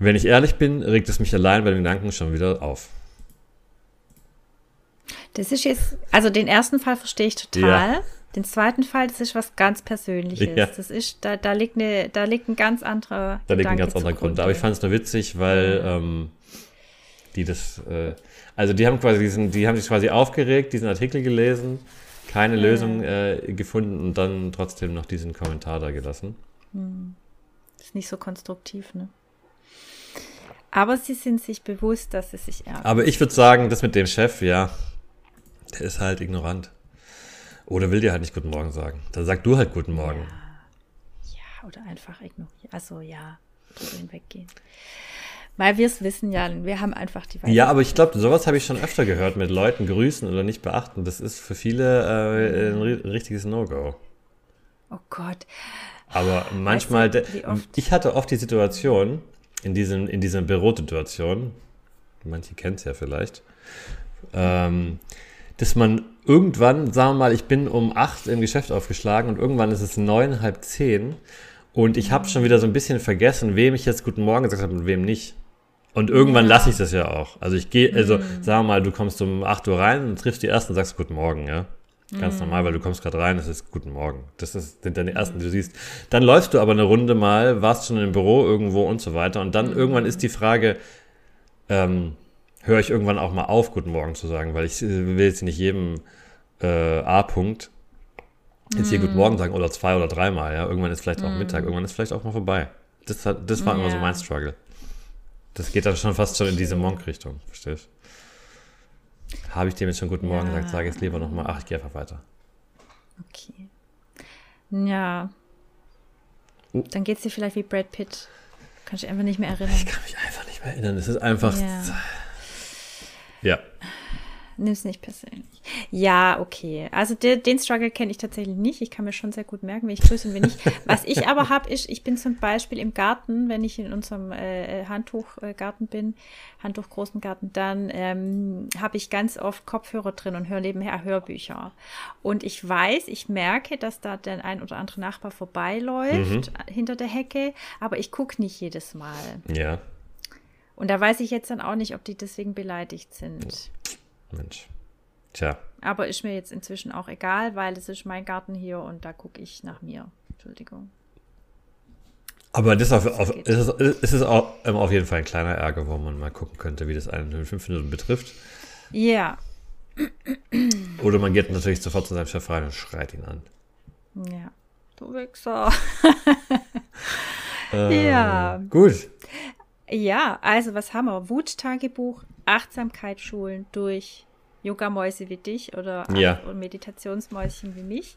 Wenn ich ehrlich bin, regt es mich allein bei den Gedanken schon wieder auf. Das ist jetzt, also den ersten Fall verstehe ich total. Ja. Den zweiten Fall, das ist was ganz Persönliches. Ja. Das ist, da, da, liegt eine, da liegt ein ganz anderer. Da liegt ein ganz anderer Grund. Aber ich fand es nur witzig, weil ähm, die das, äh, also die haben quasi diesen, die haben sich quasi aufgeregt, diesen Artikel gelesen, keine ja. Lösung äh, gefunden und dann trotzdem noch diesen Kommentar da gelassen. Hm. Ist nicht so konstruktiv, ne? Aber sie sind sich bewusst, dass es sich ärgert. Aber ich würde sagen, das mit dem Chef, ja, der ist halt ignorant. Oder will dir halt nicht Guten Morgen sagen. Dann sag du halt Guten Morgen. Ja, ja oder einfach ignorieren. Also ja, drüber hinweggehen. Weil wir es wissen, ja, wir haben einfach die Weisheit. Ja, aber ich glaube, sowas habe ich schon öfter gehört mit Leuten grüßen oder nicht beachten. Das ist für viele äh, ein richtiges No-Go. Oh Gott. Aber manchmal, weißt du, ich hatte oft die Situation, in, diesem, in dieser Bürosituation, manche kennen es ja vielleicht, ähm, dass man irgendwann, sagen wir mal, ich bin um acht im Geschäft aufgeschlagen und irgendwann ist es neun, halb zehn und ich habe schon wieder so ein bisschen vergessen, wem ich jetzt Guten Morgen gesagt habe und wem nicht. Und irgendwann ja. lasse ich das ja auch. Also ich gehe, also mhm. sagen wir mal, du kommst um 8 Uhr rein und triffst die ersten und sagst Guten Morgen, ja. Ganz mhm. normal, weil du kommst gerade rein, das ist Guten Morgen. Das ist, sind deine ersten, die du siehst. Dann läufst du aber eine Runde mal, warst schon im Büro irgendwo und so weiter. Und dann mhm. irgendwann ist die Frage, ähm, höre ich irgendwann auch mal auf, Guten Morgen zu sagen, weil ich will jetzt nicht jedem äh, A-Punkt jetzt hier Guten Morgen sagen oder zwei oder dreimal, ja. Irgendwann ist vielleicht auch Mittag, irgendwann ist vielleicht auch mal vorbei. Das, hat, das war ja. immer so mein Struggle. Das geht dann schon fast schon in diese Monk-Richtung, verstehst du? Habe ich dem jetzt schon Guten Morgen ja. gesagt, sage jetzt lieber nochmal, ach, ich gehe einfach weiter. Okay. Ja. Uh. Dann geht es dir vielleicht wie Brad Pitt. Kann ich einfach nicht mehr erinnern. Ich kann mich einfach nicht mehr erinnern. Es ist einfach. Ja. ja nimm es nicht persönlich. Ja, okay. Also de, den Struggle kenne ich tatsächlich nicht. Ich kann mir schon sehr gut merken, wie ich grüße und wenn nicht. Was ich aber habe, ist, ich bin zum Beispiel im Garten, wenn ich in unserem äh, Handtuchgarten bin, Handtuchgroßen Garten, dann ähm, habe ich ganz oft Kopfhörer drin und höre nebenher Hörbücher. Und ich weiß, ich merke, dass da der ein oder andere Nachbar vorbeiläuft mhm. hinter der Hecke, aber ich gucke nicht jedes Mal. Ja. Und da weiß ich jetzt dann auch nicht, ob die deswegen beleidigt sind. Mensch. Tja. Aber ist mir jetzt inzwischen auch egal, weil es ist mein Garten hier und da gucke ich nach mir. Entschuldigung. Aber das auf, auf, ist, ist es auch ähm, auf jeden Fall ein kleiner Ärger, wo man mal gucken könnte, wie das einen in fünf Minuten betrifft. Ja. Oder man geht natürlich sofort zu seinem Chef rein und schreit ihn an. Ja. Du Wichser. ähm, ja. Gut. Ja, also was haben wir? Wuttagebuch, Achtsamkeitsschulen durch Yogamäuse wie dich oder ja. Meditationsmäuschen wie mich.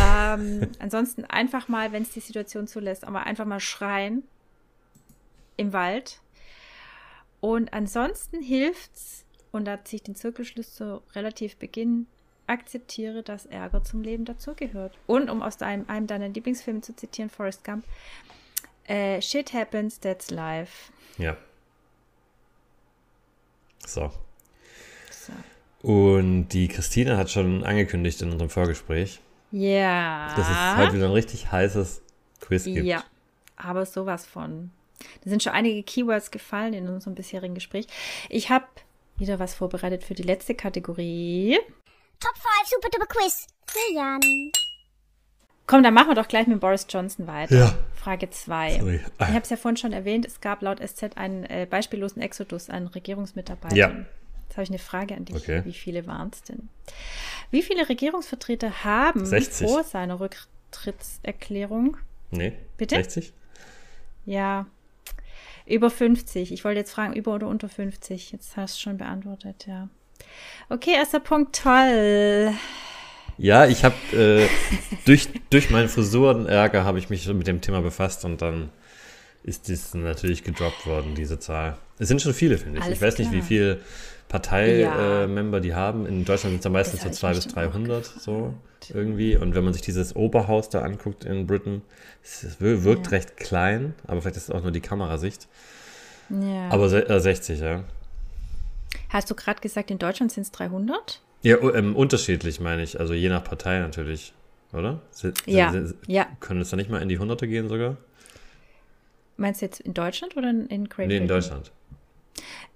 ähm, ansonsten einfach mal, wenn es die Situation zulässt, aber einfach mal schreien im Wald. Und ansonsten hilft's, und da ziehe ich den Zirkelschluss zu relativ Beginn, akzeptiere, dass Ärger zum Leben dazugehört. Und um aus deinem, einem deiner Lieblingsfilme zu zitieren, Forrest Gump, äh, Shit happens, that's life. Ja. So. so. Und die Christine hat schon angekündigt in unserem Vorgespräch, ja. dass es heute wieder ein richtig heißes Quiz gibt. Ja, aber sowas von. Da sind schon einige Keywords gefallen in unserem bisherigen Gespräch. Ich habe wieder was vorbereitet für die letzte Kategorie. Top 5 Super Duper Quiz für Jan. Komm, dann machen wir doch gleich mit Boris Johnson weiter. Ja. Frage 2. Ich habe es ja vorhin schon erwähnt, es gab laut SZ einen äh, beispiellosen Exodus an Regierungsmitarbeitern. Ja. Jetzt habe ich eine Frage an dich. Okay. Wie viele waren es denn? Wie viele Regierungsvertreter haben 60. vor seiner Rücktrittserklärung? Nee. Bitte? 60? Ja. Über 50. Ich wollte jetzt fragen, über oder unter 50. Jetzt hast du schon beantwortet, ja. Okay, erster Punkt, toll. Ja, ich habe äh, durch, durch meinen Frisurenärger habe ich mich mit dem Thema befasst und dann ist das natürlich gedroppt worden, diese Zahl. Es sind schon viele, finde ich. Alles ich weiß klar. nicht, wie viele Parteimember ja. äh, die haben. In Deutschland sind es ja meistens so 200 bis 300 so irgendwie. Und wenn man sich dieses Oberhaus da anguckt in Britain, es wirkt ja. recht klein, aber vielleicht ist es auch nur die Kamerasicht. Ja. Aber äh, 60, ja. Hast du gerade gesagt, in Deutschland sind es 300? Ja, ähm, unterschiedlich meine ich. Also je nach Partei natürlich, oder? Si- si- Ja, si- ja. Können es da nicht mal in die Hunderte gehen sogar? Meinst du jetzt in Deutschland oder in, in Great Nee, in Britain? Deutschland.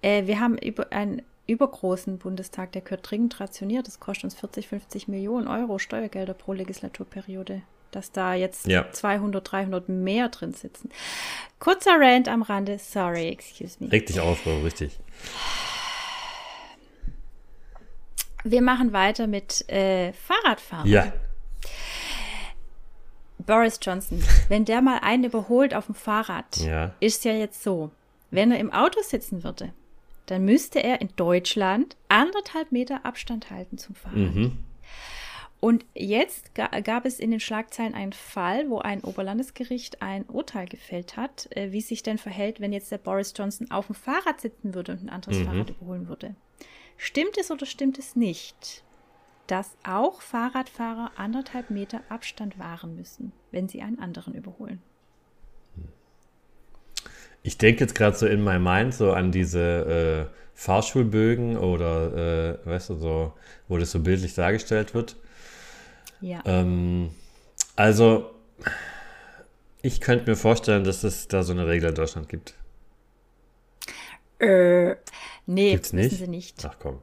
Äh, wir haben über einen übergroßen Bundestag, der gehört dringend rationiert. Das kostet uns 40, 50 Millionen Euro Steuergelder pro Legislaturperiode. Dass da jetzt Ja. 200, 300 mehr drin sitzen. Kurzer Rant am Rande. Sorry, excuse me. Reg dich auf, Bro, richtig. Wir machen weiter mit äh, Fahrradfahren. Ja. Boris Johnson, wenn der mal einen überholt auf dem Fahrrad, Ja. ist ja jetzt so, wenn er im Auto sitzen würde, dann müsste er in Deutschland anderthalb Meter Abstand halten zum Fahrrad. Mhm. Und jetzt ga gab es in den Schlagzeilen einen Fall, wo ein Oberlandesgericht ein Urteil gefällt hat, äh, wie sich denn verhält, wenn jetzt der Boris Johnson auf dem Fahrrad sitzen würde und ein anderes Mhm. Fahrrad überholen würde. Stimmt es oder stimmt es nicht, dass auch Fahrradfahrer anderthalb Meter Abstand wahren müssen, wenn sie einen anderen überholen? Ich denke jetzt gerade so in my mind so an diese äh, Fahrschulbögen oder, äh, weißt du, so, wo das so bildlich dargestellt wird. Ja. Ähm, also, ich könnte mir vorstellen, dass es da so eine Regel in Deutschland gibt. Äh, nee, Gibt's wissen nicht? sie nicht. Ach komm.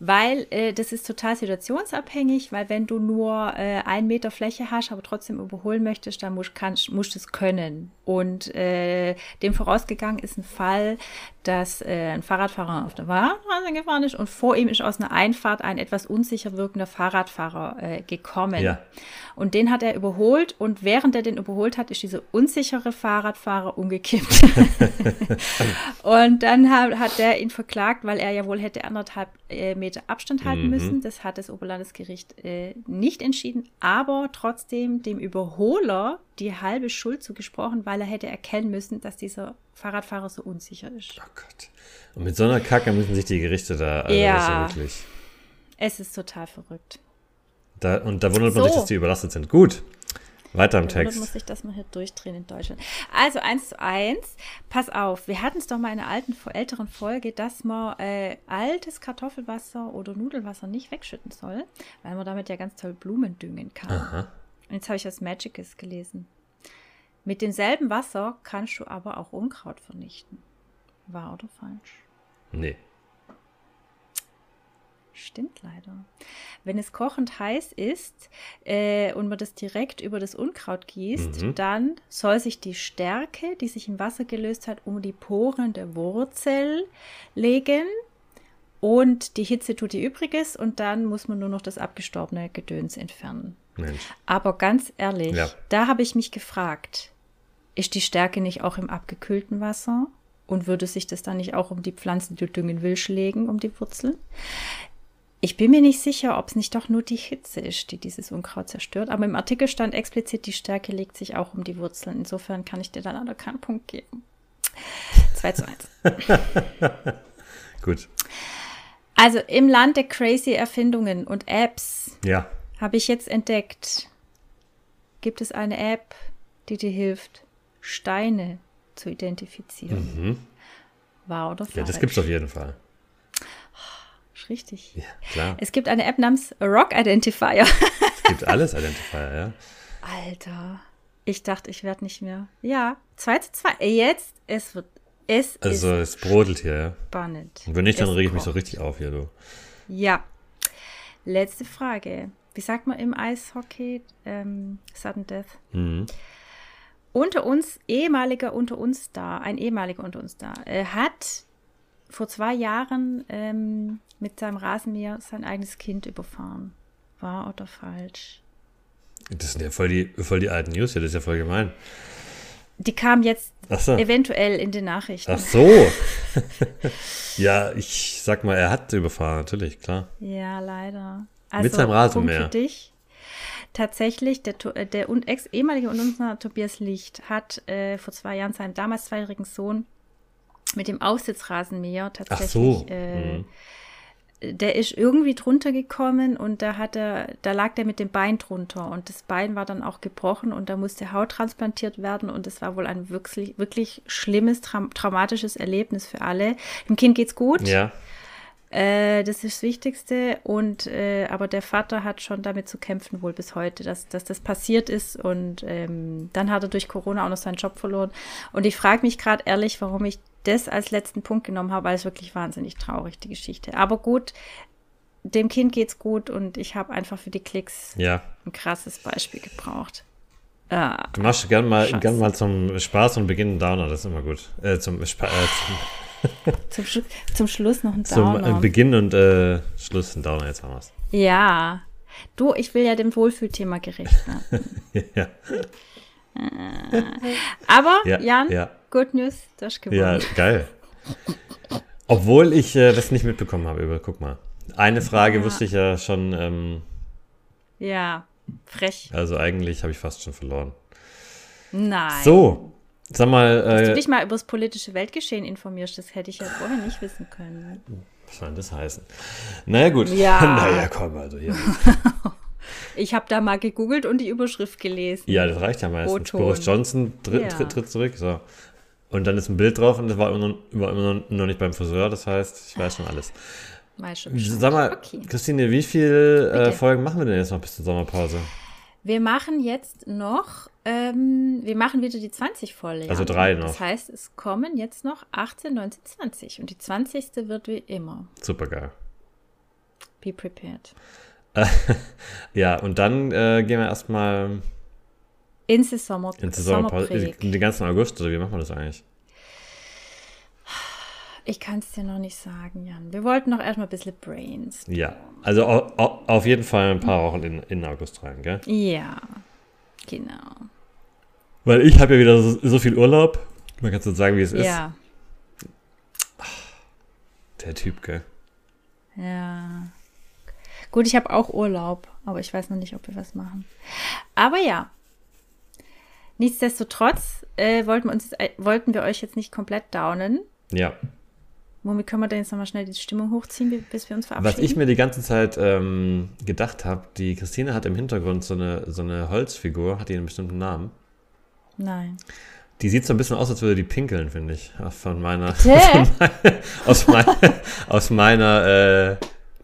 Weil äh, das ist total situationsabhängig, weil wenn du nur äh, einen Meter Fläche hast, aber trotzdem überholen möchtest, dann musst, kannst, musst du es können. Und äh, dem vorausgegangen ist ein Fall, dass äh, ein Fahrradfahrer auf der Fahrradstraße gefahren ist und vor ihm ist aus einer Einfahrt ein etwas unsicher wirkender Fahrradfahrer äh, gekommen. Ja. Und den hat er überholt und während er den überholt hat, ist dieser unsichere Fahrradfahrer umgekippt. und dann hat, hat der ihn verklagt, weil er ja wohl hätte anderthalb äh, Meter Abstand halten Mhm. müssen. Das hat das Oberlandesgericht äh, nicht entschieden, aber trotzdem dem Überholer die halbe Schuld zugesprochen, weil er hätte erkennen müssen, dass dieser Fahrradfahrer so unsicher ist. Oh Gott. Und mit so einer Kacke müssen sich die Gerichte da, also Ja. Es ist total verrückt. Da, und da wundert man So. sich, dass die überlastet sind. Gut. Weiter im Text. muss ich das mal hier durchdrehen in Deutschland. Also eins zu eins. Pass auf, wir hatten es doch mal in einer alten, älteren Folge, dass man äh, altes Kartoffelwasser oder Nudelwasser nicht wegschütten soll, weil man damit ja ganz toll Blumen düngen kann. Aha. Und jetzt habe ich das Magicus gelesen. Mit demselben Wasser kannst du aber auch Unkraut vernichten. Wahr oder falsch? Nee. Stimmt leider. Wenn es kochend heiß ist äh, und man das direkt über das Unkraut gießt, Mhm. dann soll sich die Stärke, die sich im Wasser gelöst hat, um die Poren der Wurzel legen. Und die Hitze tut ihr Übriges und dann muss man nur noch das abgestorbene Gedöns entfernen. Mensch. Aber ganz ehrlich, Ja. da habe ich mich gefragt, ist die Stärke nicht auch im abgekühlten Wasser? Und würde sich das dann nicht auch um die Pflanzen, die du düngen willst, legen, um die Wurzeln? Ich bin mir nicht sicher, ob es nicht doch nur die Hitze ist, die dieses Unkraut zerstört. Aber im Artikel stand explizit, die Stärke legt sich auch um die Wurzeln. Insofern kann ich dir dann einen keinen Punkt geben. 2 zu 1. Gut. Also im Land der crazy Erfindungen und Apps Ja. habe ich jetzt entdeckt, gibt es eine App, die dir hilft, Steine zu identifizieren. Mhm. Wahr oder falsch? Ja, das gibt's auf jeden Fall. Richtig. Ja, klar. Es gibt eine App namens Rock Identifier. Es gibt alles Identifier, ja. Alter, ich dachte, ich werde nicht mehr. Ja, 2 zu 2. Jetzt, es wird, es Also es brodelt hier, ja. spannend. Und wenn nicht, dann Es rege ich mich so richtig auf hier, du. Ja. Letzte Frage. Wie sagt man im Eishockey? Ähm, Sudden Death. Mhm. unter uns, ehemaliger unter uns da, ein ehemaliger unter uns da, äh, hat vor zwei Jahren ähm, mit seinem Rasenmäher sein eigenes Kind überfahren. Wahr oder falsch? Das sind ja voll die, voll die alten News hier, das ist ja voll gemein. Die kam jetzt so. eventuell in den Nachrichten. Ach so. ja, ich sag mal, er hat überfahren, natürlich, klar. Ja, leider. Also, Mit seinem Rasenmäher. Punkt für dich. Tatsächlich, der, der ehemalige und unser Tobias Licht hat äh, vor zwei Jahren seinem damals zweijährigen Sohn mit dem Aufsitzrasenmäher Ach tatsächlich so. äh, Mhm. der ist irgendwie drunter gekommen und da hat er, da lag der mit dem Bein drunter und das Bein war dann auch gebrochen und da musste Haut transplantiert werden und es war wohl ein wirklich, wirklich schlimmes, tra traumatisches Erlebnis für alle. Dem Kind geht's gut. Ja. Äh, das ist das Wichtigste. Und äh, aber der Vater hat schon damit zu kämpfen, wohl bis heute, dass, dass das passiert ist. Und ähm, dann hat er durch Corona auch noch seinen Job verloren. Und ich frage mich gerade ehrlich, warum ich das als letzten Punkt genommen habe, weil es wirklich wahnsinnig traurig, die Geschichte. Aber gut, dem Kind geht's gut und ich habe einfach für die Klicks Ja. ein krasses Beispiel gebraucht. Ah, Du machst gern mal, Scheiße. gern mal zum Spaß und Beginn einen Downer, das ist immer gut. Äh, zum, Spa äh, zum, Schlu zum Schluss noch ein zum, zum Downer. äh, Beginn und äh, Schluss ein Downer, jetzt haben wir's. ja. Du, ich will ja dem Wohlfühlthema gerecht werden. ja, Aber, ja, Jan, ja, Good News, du hast gewonnen. ja, geil. Obwohl ich äh, das nicht mitbekommen habe, über, guck mal. Eine Frage Ja. wusste ich ja schon, ähm, Ja, frech. also eigentlich habe ich fast schon verloren. Nein. So, sag mal, Dass du äh, dich mal über das politische Weltgeschehen informierst, das hätte ich ja vorher nicht wissen können. was soll denn das heißen? Naja, gut. Ja. naja, komm, also hier. Ich habe da mal gegoogelt und die Überschrift gelesen. Ja, das reicht ja meistens. Boris Johnson tritt, Ja. tritt, tritt zurück. So. Und dann ist ein Bild drauf und das war immer noch, war immer noch- nicht beim Friseur. Das heißt, ich weiß schon alles. Schon. Sag mal, Okay. Christine, wie viele äh. Folgen machen wir denn jetzt noch bis zur Sommerpause? Wir machen jetzt noch, ähm, wir machen wieder die 20 voll. ja. Also drei noch. Das heißt, es kommen jetzt noch 18, 19, 20. Und die 20. wird wie immer. Super geil. Be prepared. Ja, und dann äh, gehen wir erstmal Ins Sommer, in die Sommerpause. Sommerbreak. Den ganzen August, oder wie machen wir das eigentlich? Ich kann es dir noch nicht sagen, Jan. Wir wollten noch erstmal ein bisschen Brains. Ja, also au, au, auf jeden Fall ein paar Wochen in, in August rein, gell? Ja, genau. Weil ich habe ja wieder so, so viel Urlaub. Man kann so sagen, wie es ist. Ja, Der Typ, gell? ja. Gut, ich habe auch Urlaub, aber ich weiß noch nicht, ob wir was machen. Aber ja. Nichtsdestotrotz äh, wollten, wir uns, äh, wollten wir euch jetzt nicht komplett downen. Ja. Womit können wir denn jetzt nochmal schnell die Stimmung hochziehen, bi- bis wir uns verabschieden? Was ich mir die ganze Zeit ähm, gedacht habe, die Christine hat im Hintergrund so eine, so eine Holzfigur, hat die einen bestimmten Namen. Nein. Die sieht so ein bisschen aus, als würde die pinkeln, finde ich. Von meiner, Bitte? aus, mein, aus meiner äh,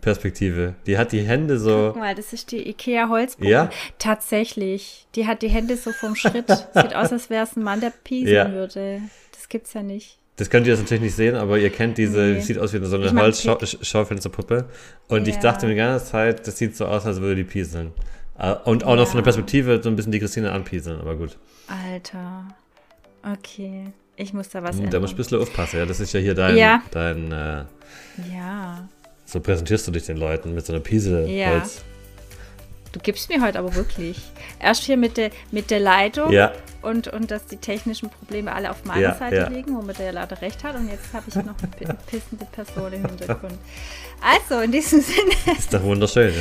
Perspektive. Die hat die Hände so. Guck mal, das ist die Ikea Holzpuppe. Ja? Tatsächlich. Die hat die Hände so vom Schritt. Sieht aus, als wäre es ein Mann, der pieseln Ja. würde. Das gibt's ja nicht. Das könnt ihr jetzt natürlich nicht sehen, aber ihr kennt diese, Nee. sieht aus wie so eine Ich mag Holzschaufensterpuppe. Und ich Ja. dachte mir die ganze Zeit, das sieht so aus, als würde die pieseln. Äh, Und auch noch von der. Perspektive so ein bisschen die Christine anpieseln, aber gut. Alter. Okay. Ich muss da was Hm, Da ändern. musst du ein bisschen aufpassen, ja. Das ist ja hier dein, Ja. dein äh, ja. So präsentierst du dich den Leuten mit so einer Piesel Ja. Holz. Du gibst mir heute aber wirklich. Erst hier mit der, mit der Leitung Ja, und, und dass die technischen Probleme alle auf meiner Ja, Seite ja. liegen, womit er ja leider recht hat. Und jetzt habe ich noch eine pi- pissende Person im Hintergrund. Also, in diesem Sinne, ist doch wunderschön,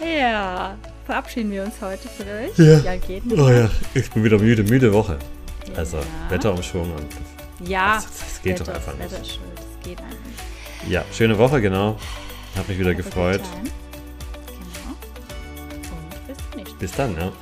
ja. ja, verabschieden wir uns heute von euch. Ja. Ja, geht nicht. Oh ja, ich bin wieder müde, müde Woche. Also. Wetterumschwung und Ja, Das- das geht doch Wetter- einfach Wetter nicht. ist schuld, das geht einfach nicht. Ja, schöne Woche, genau. Hab mich wieder gefreut. Genau. Und bis zum nächsten Mal. Bis dann, ja.